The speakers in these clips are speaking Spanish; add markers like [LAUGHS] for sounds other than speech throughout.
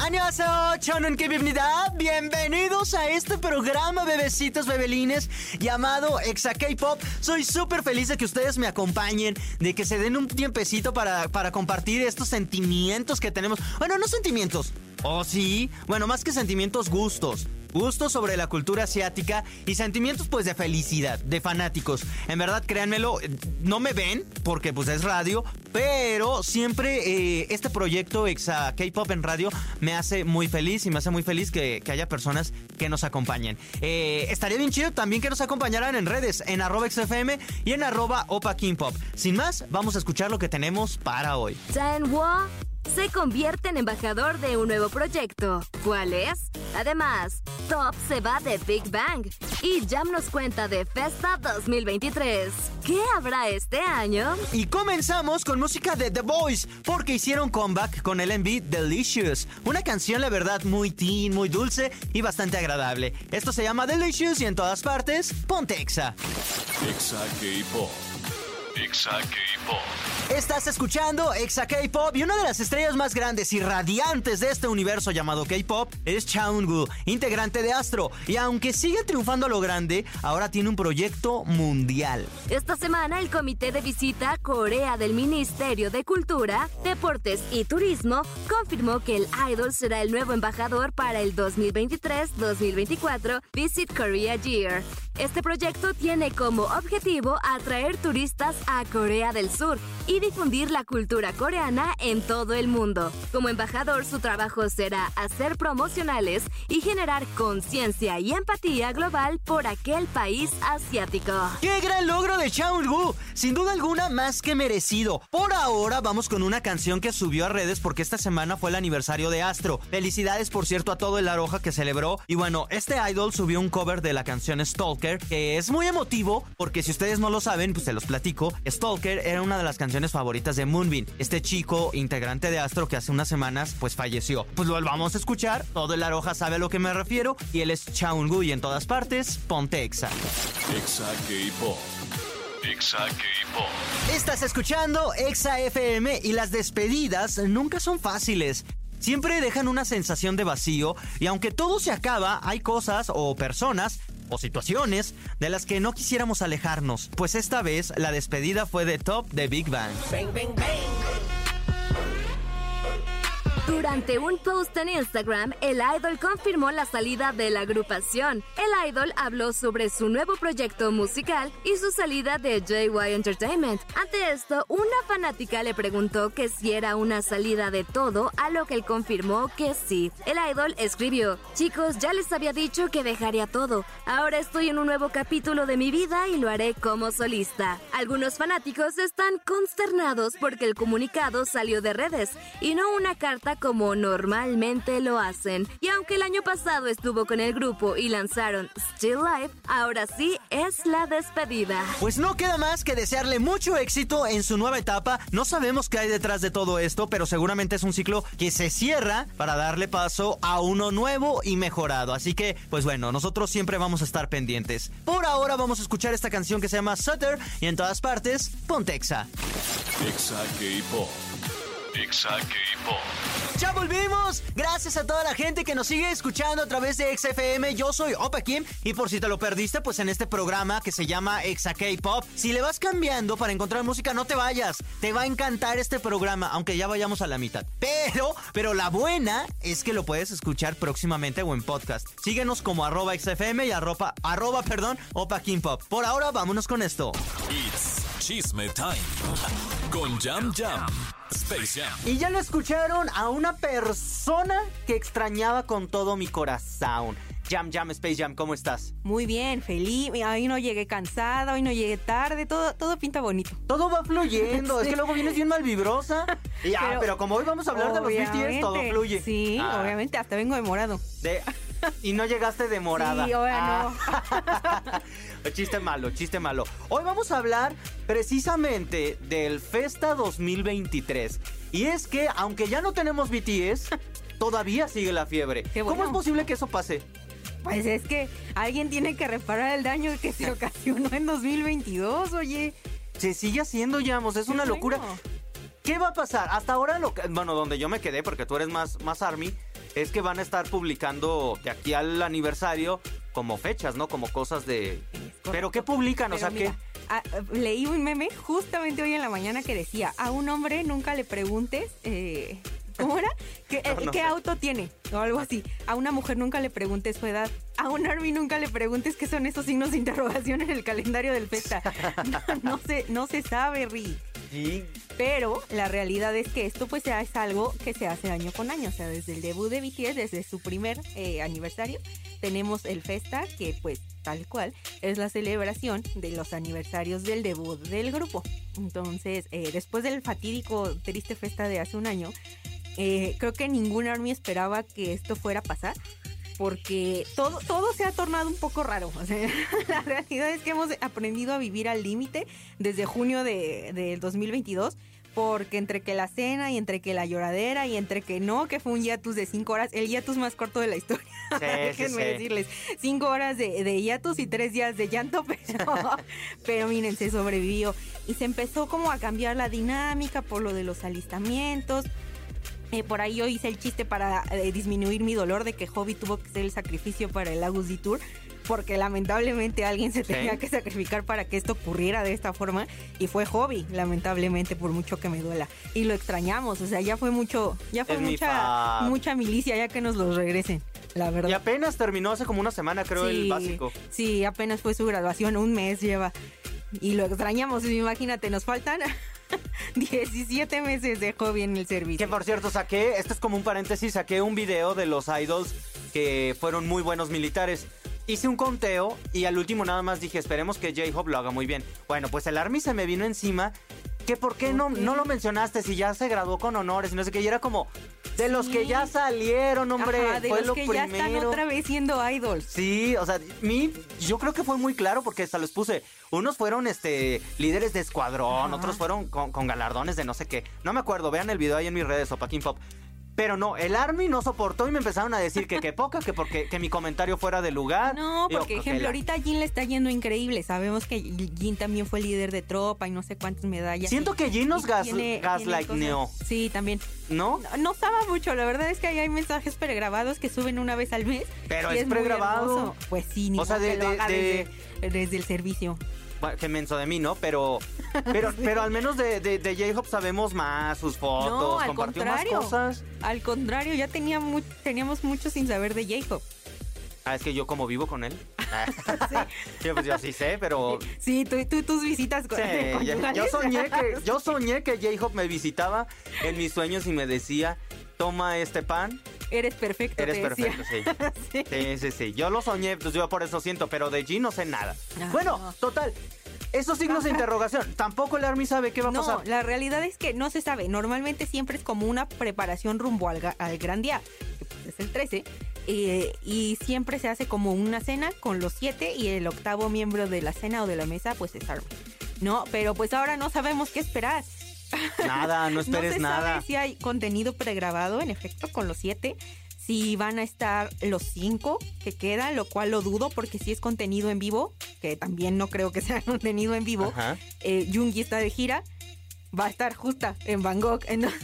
¡Annyeonghaseyo! Chonon Kibibnida. Bienvenidos a este programa, bebecitos, bebelines, llamado Exa K-Pop. Soy súper feliz de que ustedes me acompañen, de que se den un tiempecito para, para compartir estos sentimientos que tenemos. Bueno, no sentimientos. Oh, sí. Bueno, más que sentimientos, gustos. Gustos sobre la cultura asiática y sentimientos pues de felicidad, de fanáticos. En verdad, créanmelo, no me ven porque pues es radio, pero siempre eh, este proyecto Exa K-Pop en radio me hace muy feliz y me hace muy feliz que, que haya personas que nos acompañen. Eh, estaría bien chido también que nos acompañaran en redes, en arroba XFM y en arroba Opa King Pop. Sin más, vamos a escuchar lo que tenemos para hoy se convierte en embajador de un nuevo proyecto. ¿Cuál es? Además, Top se va de Big Bang y Jam nos cuenta de Festa 2023. ¿Qué habrá este año? Y comenzamos con música de The Boys, porque hicieron comeback con el MV Delicious, una canción la verdad muy teen, muy dulce y bastante agradable. Esto se llama Delicious y en todas partes, ponte Exa. Exa K-Pop. Exa K-Pop. Estás escuchando Exa K-Pop y una de las estrellas más grandes y radiantes de este universo llamado K-Pop es Chaungu, integrante de Astro. Y aunque sigue triunfando a lo grande, ahora tiene un proyecto mundial. Esta semana el Comité de Visita Corea del Ministerio de Cultura, Deportes y Turismo confirmó que el idol será el nuevo embajador para el 2023-2024 Visit Korea Year. Este proyecto tiene como objetivo atraer turistas a Corea del Sur y difundir la cultura coreana en todo el mundo. Como embajador, su trabajo será hacer promocionales y generar conciencia y empatía global por aquel país asiático. ¡Qué gran logro de Chaungu! Sin duda alguna, más que merecido. Por ahora, vamos con una canción que subió a redes porque esta semana fue el aniversario de Astro. Felicidades, por cierto, a todo el Aroja que celebró. Y bueno, este idol subió un cover de la canción Stalk que es muy emotivo, porque si ustedes no lo saben, pues se los platico. Stalker era una de las canciones favoritas de Moonbeam, este chico integrante de Astro que hace unas semanas pues falleció. Pues lo vamos a escuchar, todo el Aroja sabe a lo que me refiero, y él es Chaungu y en todas partes, ponte Exa. Exa. Exa K-Pop. Estás escuchando Exa FM y las despedidas nunca son fáciles siempre dejan una sensación de vacío y aunque todo se acaba, hay cosas o personas o situaciones de las que no quisiéramos alejarnos, pues esta vez la despedida fue de Top de Big Bang. Durante un post en Instagram, el idol confirmó la salida de la agrupación. El idol habló sobre su nuevo proyecto musical y su salida de JY Entertainment. Ante esto, una fanática le preguntó que si era una salida de todo, a lo que él confirmó que sí. El idol escribió, chicos, ya les había dicho que dejaría todo. Ahora estoy en un nuevo capítulo de mi vida y lo haré como solista. Algunos fanáticos están consternados porque el comunicado salió de redes y no una carta como como normalmente lo hacen. Y aunque el año pasado estuvo con el grupo y lanzaron Still Life, ahora sí es la despedida. Pues no queda más que desearle mucho éxito en su nueva etapa. No sabemos qué hay detrás de todo esto, pero seguramente es un ciclo que se cierra para darle paso a uno nuevo y mejorado. Así que, pues bueno, nosotros siempre vamos a estar pendientes. Por ahora vamos a escuchar esta canción que se llama Sutter y en todas partes, Pontexa. Exa K-Pop. Exa K-Pop. Ya volvimos. Gracias a toda la gente que nos sigue escuchando a través de XFM. Yo soy Opa Kim y por si te lo perdiste, pues en este programa que se llama Exa K-Pop, si le vas cambiando para encontrar música, no te vayas. Te va a encantar este programa, aunque ya vayamos a la mitad. Pero, pero la buena es que lo puedes escuchar próximamente o en podcast. Síguenos como arroba XFM y arroba, arroba, perdón, Opa Kim Pop. Por ahora, vámonos con esto. It's Chisme Time con Jam Jam. Space Jam. Y ya lo escucharon a una persona que extrañaba con todo mi corazón. Jam Jam, Space Jam, ¿cómo estás? Muy bien, feliz. Hoy no llegué cansada, hoy no llegué tarde, todo, todo pinta bonito. Todo va fluyendo, [LAUGHS] es que luego vienes bien malvibrosa. Ya, pero, como hoy vamos a hablar de los BTS, todo fluye. Sí, Ah, obviamente, hasta vengo de morado. de- Y no llegaste de morada. Sí, bueno. Ah. [LAUGHS] chiste malo, chiste malo. Hoy vamos a hablar precisamente del Festa 2023. Y es que, aunque ya no tenemos BTS, todavía sigue la fiebre. ¿Cómo es posible que eso pase? Pues es que alguien tiene que reparar el daño que se ocasionó en 2022, oye. Se sigue haciendo, Yamos, es una locura. ¿Qué va a pasar? Hasta ahora, lo que, bueno, donde yo me quedé, porque tú eres más, más Army, es que van a estar publicando de aquí al aniversario como fechas, ¿no? Como cosas de... Pero ¿qué publican? o sea, mira, ah, leí un meme justamente hoy en la mañana que decía, a un hombre nunca le preguntes, eh, ¿cómo era? [LAUGHS] ¿Qué, No, no qué auto tiene? O algo así. A una mujer nunca le preguntes su edad. A un army nunca le preguntes qué son esos signos de interrogación en el calendario del festa. [LAUGHS] [LAUGHS] No, no se, no se sabe, Ri. Pero la realidad es que esto pues ya es algo que se hace año con año. O sea, desde el debut de BTS, desde su primer eh, aniversario, tenemos el Festa, que pues tal cual es la celebración de los aniversarios del debut del grupo. Entonces, eh, después del fatídico triste Festa de hace un año, eh, creo que ningún Army esperaba que esto fuera a pasar. Porque todo, todo se ha tornado un poco raro. O sea, [LAUGHS] la realidad es que hemos aprendido a vivir al límite desde junio de, del 2022. Porque entre que la cena y entre que la lloradera y entre que no, que fue un hiatus de cinco horas, el hiatus más corto de la historia. Sí, [LAUGHS] sí, Déjenme sí. decirles, cinco horas de, de hiatus y tres días de llanto, [LAUGHS] pero, pero miren, se sobrevivió. Y se empezó como a cambiar la dinámica por lo de los alistamientos. Eh, por ahí yo hice el chiste para eh, disminuir mi dolor de que Hobby tuvo que hacer el sacrificio para el Agus Tour. Porque lamentablemente alguien se Sí. tenía que sacrificar para que esto ocurriera de esta forma. Y fue Hobby, lamentablemente, por mucho que me duela. Y lo extrañamos. O sea, ya fue mucho, ya fue Es mucha, mucha milicia, ya que nos los regresen. La verdad. Y apenas terminó hace como una semana, creo, el básico. Sí, apenas fue su graduación, un mes lleva. Y lo extrañamos, imagínate, nos faltan [LAUGHS] 17 meses de hobby en el servicio. Que por cierto, saqué, esto es como un paréntesis, saqué un video de los idols que fueron muy buenos militares. Hice un conteo y al último nada más dije, esperemos que J-Hope lo haga muy bien. Bueno, pues el Army se me vino encima. Que por qué no, no lo mencionaste si ya se graduó con honores y no sé qué. Y era como, de los que ya salieron, hombre. Ajá, de fue los lo que ya están primero. otra vez siendo idols. Sí, o sea, mi, yo creo que fue muy claro porque hasta los puse. Unos fueron este líderes de escuadrón, Ajá. otros fueron con, con galardones de no sé qué. No me acuerdo, vean el video ahí en mis redes, Opaquín Pop. Pero no, el Army no soportó y me empezaron a decir que qué poca, que porque que mi comentario fuera de lugar. No, porque que ejemplo, ahorita a Jin le está yendo increíble. Sabemos que Jin también fue líder de tropa y no sé cuántas medallas. Siento que Jin nos gas, gaslightneó, Sí, también. ¿no? No, no sabe mucho, la verdad es que ahí hay mensajes pregrabados que suben una vez al mes. Pero es pregrabado. Pues sí, ni O sea, modo de- que lo de- haga de- Desde, desde el servicio. Qué menso de mí, ¿no? Pero, [LAUGHS] pero, pero al menos de, de, de J-Hope sabemos más, sus fotos, No, compartió más cosas. Al contrario, ya tenía mu- teníamos mucho sin saber de Jacob. Ah, es que yo como vivo con él. [LAUGHS] sí, pues yo sí sé, pero... Sí, tú, tú- tus visitas con, Sí, [LAUGHS] yo, yo soñé que yo soñé que J-Hope me visitaba en mis sueños y me decía, toma este pan, Eres perfecto, eres perfecto, sí. [LAUGHS] Sí. Sí, sí, sí. Yo lo soñé, pues yo por eso siento, pero de G no sé nada. Ah, bueno, no. total. Esos signos de interrogación, tampoco el Army sabe qué va a No, pasar. la realidad es que no se sabe. Normalmente siempre es como una preparación rumbo al, al gran día, que pues es el 13. eh, y siempre se hace como una cena con los siete y el octavo miembro de la cena o de la mesa pues es Army. No, pero pues ahora no sabemos qué esperar. [LAUGHS] Nada, no esperes no se nada. sabe si hay contenido pregrabado, en efecto, con los siete. Si van a estar los cinco que quedan, lo cual lo dudo porque si es contenido en vivo, que también no creo que sea [LAUGHS] contenido en vivo, eh, Jungi está de gira, va a estar justa en Bangkok. [LAUGHS] Entonces,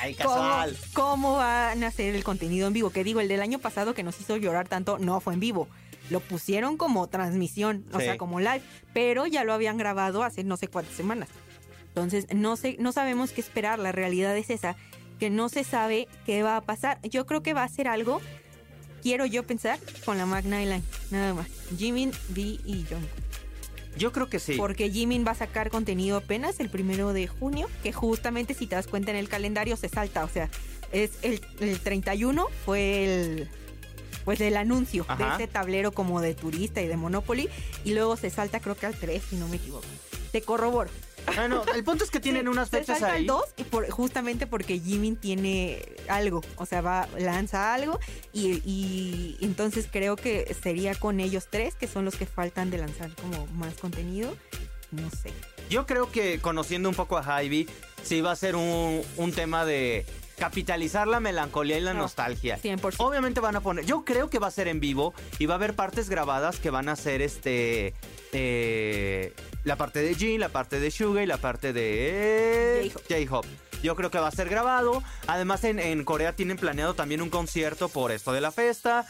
Ay, ¿cómo, casual. cómo van a hacer el contenido en vivo? Que digo, el del año pasado que nos hizo llorar tanto, no fue en vivo. Lo pusieron como transmisión, o sea, como live, pero ya lo habían grabado hace no sé cuántas semanas. Entonces, no sé, no sabemos qué esperar. La realidad es esa, que no se sabe qué va a pasar. Yo creo que va a ser algo, quiero yo pensar, con la Magna Line, nada más. Jimin, V y Jungkook. Yo creo que sí. Porque Jimin va a sacar contenido apenas el primero de junio, que justamente si te das cuenta en el calendario se salta, o sea, es el, el 31 fue el pues el anuncio de ese tablero como de turista y de Monopoly y luego se salta creo que al 3 si no me equivoco. Te corroboro. Bueno, el punto es que tienen Sí, unas se fechas saltan ahí. dos y por, justamente porque Jimin tiene algo, o sea, va lanza algo y, y entonces creo que sería con ellos tres que son los que faltan de lanzar como más contenido. No sé. Yo creo que conociendo un poco a Ivy, sí va a ser un, un tema de capitalizar la melancolía y la No, nostalgia. 100%. Obviamente van a poner, yo creo que va a ser en vivo y va a haber partes grabadas que van a ser este eh, la parte de Jin, la parte de Suga y la parte de J-Hope. J-Hope. Yo creo que va a ser grabado. Además en, en Corea tienen planeado también un concierto por esto de la fiesta.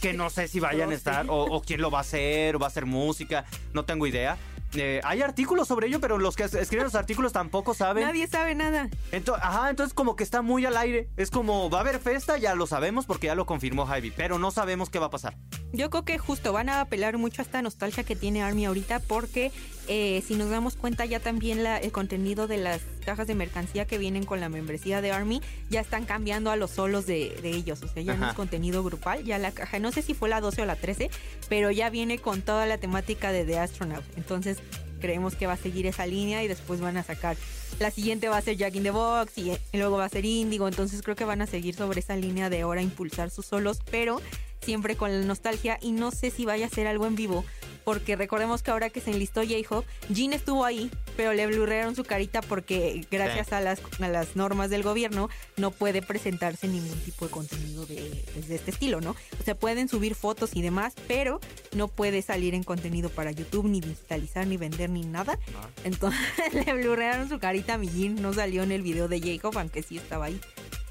Que no sé si vayan a No estar o, o quién lo va a hacer o va a hacer música. No tengo idea. Eh, hay artículos sobre ello, pero los que es- escriben los artículos tampoco saben. Nadie sabe nada. Ento- ajá, entonces como que está muy al aire. Es como, va a haber fiesta, ya lo sabemos porque ya lo confirmó Javi, pero no sabemos qué va a pasar. Yo creo que justo van a apelar mucho a esta nostalgia que tiene Army ahorita porque eh, si nos damos cuenta ya también la- el contenido de las cajas de mercancía que vienen con la membresía de Army ya están cambiando a los solos de, de ellos, o sea, ya no es contenido grupal, ya la caja, no sé si fue la 12 o la 13, pero ya viene con toda la temática de The Astronaut, entonces creemos que va a seguir esa línea y después van a sacar. La siguiente va a ser Jack in the Box y, y luego va a ser Indigo, entonces creo que van a seguir sobre esa línea de ahora impulsar sus solos, pero siempre con la nostalgia y no sé si vaya a ser algo en vivo, porque recordemos que ahora que se enlistó J-Hope, Jin estuvo ahí, pero le blurrearon su carita porque gracias a, las, a las normas del gobierno no puede presentarse ningún tipo de contenido de, pues, de este estilo, ¿no? O sea, pueden subir fotos y demás, pero no puede salir en contenido para YouTube, ni digitalizar, ni vender, ni nada. Entonces [LAUGHS] le blurrearon su carita a mi Jin, no salió en el video de J-Hope, aunque sí estaba ahí.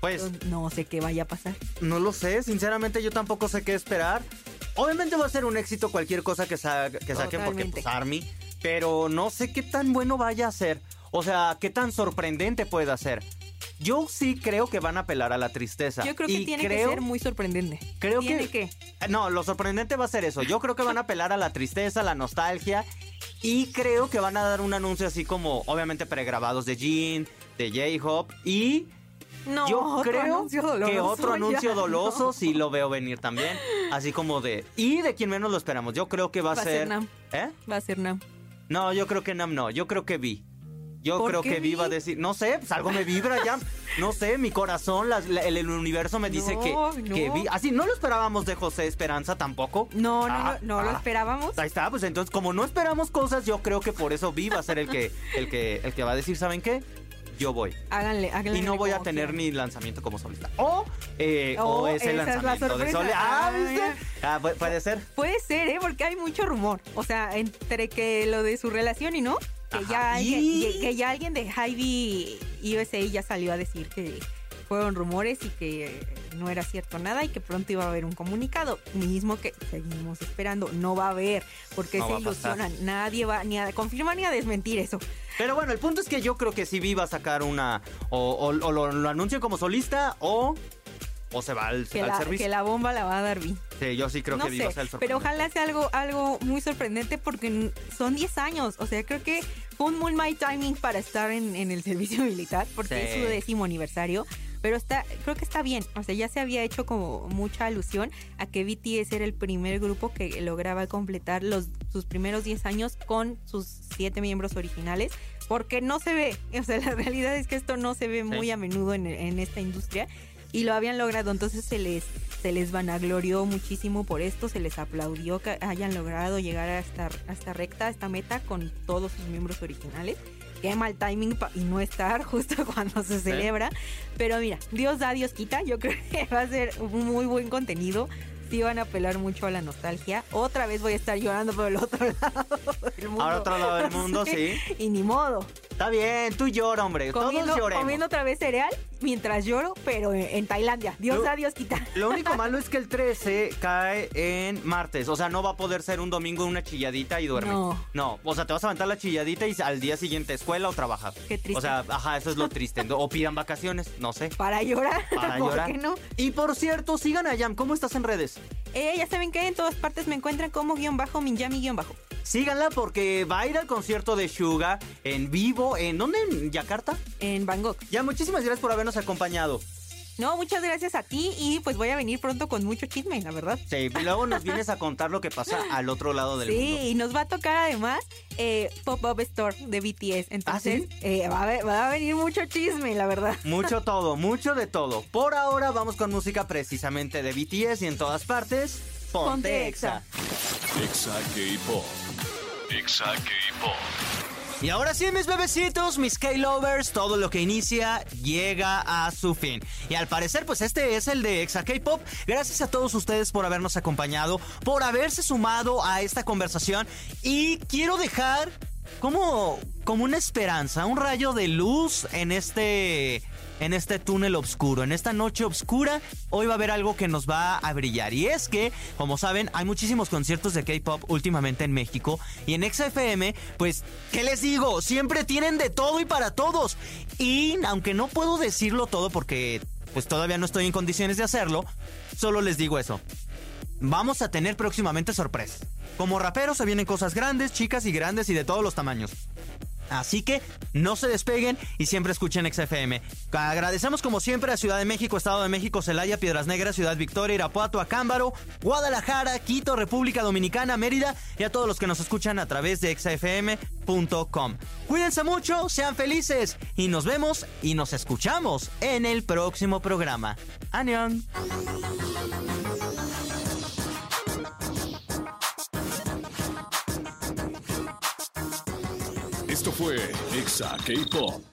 Pues no sé qué vaya a pasar. no lo sé, sinceramente yo tampoco sé qué esperar. Obviamente va a ser un éxito cualquier cosa que, sa- que saquen porque pues Army, pero no sé qué tan bueno vaya a ser. O sea, qué tan sorprendente pueda ser. Yo sí creo que van a apelar a la tristeza. Yo creo que Y tiene creo- que ser muy sorprendente. Creo tiene que, que. No, lo sorprendente va a ser eso. Yo creo que van a apelar a la tristeza, la nostalgia. Y creo que van a dar un anuncio así como, obviamente, pregrabados de Jean, de J-Hope. Y No, yo otro creo que otro [LAUGHS] anuncio doloso no. sí lo veo venir también. Así como de. Y de quien menos lo esperamos. Yo creo que va a, Va a ser Nam. ¿Eh? Va a ser Nam. No, yo creo que Nam no. Yo creo que Vi. Yo ¿Por creo que Vi va a decir. No sé, pues algo me vibra ya. No sé, mi corazón, la- el, el universo me dice No, que, no. que Vi. Así no lo esperábamos de José Esperanza tampoco. No, no, Ah, no, no lo ah. esperábamos. Ahí está, pues entonces, como no esperamos cosas, yo creo que por eso Vi va a ser el que, el que, el que va a decir, ¿saben qué? Yo voy. Háganle, háganle. Y no voy a tener quieran. ni lanzamiento como solista. O, eh, o Oh, esa es la lanzamiento de sorpresa. solista. Ah, Ah, ¿viste? Ah, pu- puede ser. Puede ser, ¿eh? Porque hay mucho rumor. O sea, entre que lo de su relación y no, que, Ajá. ya, alguien, Y- que ya alguien de Hy-Vee USA ya salió a decir que fueron rumores y que no era cierto nada y que pronto iba a haber un comunicado. Mismo que seguimos esperando. No va a haber, porque No se ilusionan. Nadie va ni a confirmar ni a desmentir eso. Pero bueno, el punto es que yo creo que si Vi va a sacar una. O, o- o lo, lo anuncia como solista o. O se va al, Que al la, servicio. que la bomba la va a dar Vi. Sí, yo sí creo no que Vi va a sé, ser el pero ojalá sea algo, algo muy sorprendente porque son 10 años. O sea, creo que fue un muy mal timing para estar en, en el servicio [LAUGHS] militar porque Sí. es su décimo aniversario. Pero está, creo que está bien. O sea, ya se había hecho como mucha alusión a que BTS era el primer grupo que lograba completar los, sus primeros 10 años con sus 7 miembros originales. Porque no se ve. O sea, la realidad es que esto no se ve muy a menudo en, en esta industria y lo habían logrado. Entonces se les, se les vanaglorió muchísimo por esto, se les aplaudió que hayan logrado llegar a esta, a esta recta, a esta meta con todos sus miembros originales. Qué mal timing y no estar [LAUGHS] justo cuando se celebra. Pero mira, Dios da, Dios quita. Yo [LAUGHS] creo que va a ser un muy buen contenido. Sí van a apelar mucho a la nostalgia. Otra vez voy a estar llorando por el otro [LAUGHS] lado del mundo. Ahora otro lado del mundo, sí. Y ni modo. Está bien, tú llora, hombre. Comiendo, Todos lloremos. comiendo otra vez cereal mientras lloro, pero en, en Tailandia. Dios Lo- da, Dios quita. Lo único [LAUGHS] malo es que el 13 cae en martes. O sea, no va a poder ser un domingo una chilladita y duerme. No. No, o sea, te vas a aventar la chilladita y al día siguiente escuela o trabajar. Qué triste. O sea, ajá, eso es lo triste. O pidan vacaciones, no sé. Para llorar. Para [LAUGHS] ¿Por llorar. qué no? Y por cierto, sigan a Yam. ¿Cómo estás en redes? Eh, ya saben que en todas partes me encuentran como guion bajo, Minjami guion bajo. Síganla porque va a ir al concierto de Suga en vivo. ¿En dónde? ¿En Yakarta? En Bangkok. Ya, muchísimas gracias por habernos acompañado. No, muchas gracias a ti y pues voy a venir pronto con mucho chisme, la verdad. Sí, y luego nos vienes a contar lo que pasa [LAUGHS] al otro lado del mundo. Sí, y nos va a tocar además eh, Pop-Up Store de BTS. Entonces, eh, va, a, va, a, venir mucho chisme, la verdad. [LAUGHS] Mucho todo, mucho de todo. Por ahora vamos con música precisamente de BTS y en todas partes, ponte, ponte Exa. Exa K-Pop. Exa K-Pop. Y ahora sí, mis bebecitos, mis K-Lovers, todo lo que inicia llega a su fin. Y al parecer, pues este es el de Exa K-Pop. Gracias a todos ustedes por habernos acompañado, por haberse sumado a esta conversación. Y quiero dejar como, como una esperanza, un rayo de luz en este en este túnel oscuro, en esta noche oscura, hoy va a haber algo que nos va a brillar. Y es que, como saben, hay muchísimos conciertos de K-pop últimamente en México. Y en XFM, pues, ¿qué les digo? Siempre tienen de todo y para todos. Y aunque no puedo decirlo todo porque pues todavía no estoy en condiciones de hacerlo, solo les digo eso. Vamos a tener próximamente sorpresas. Como raperos se vienen cosas grandes, chicas y grandes y de todos los tamaños. Así que no se despeguen y siempre escuchen XFM. Agradecemos como siempre a Ciudad de México, Estado de México, Celaya, Piedras Negras, Ciudad Victoria, Irapuato, Acámbaro, Guadalajara, Quito, República Dominicana, Mérida y a todos los que nos escuchan a través de xfm.com. Cuídense mucho, sean felices y nos vemos y nos escuchamos en el próximo programa. ¡Anión! Fue Exa K-Pop.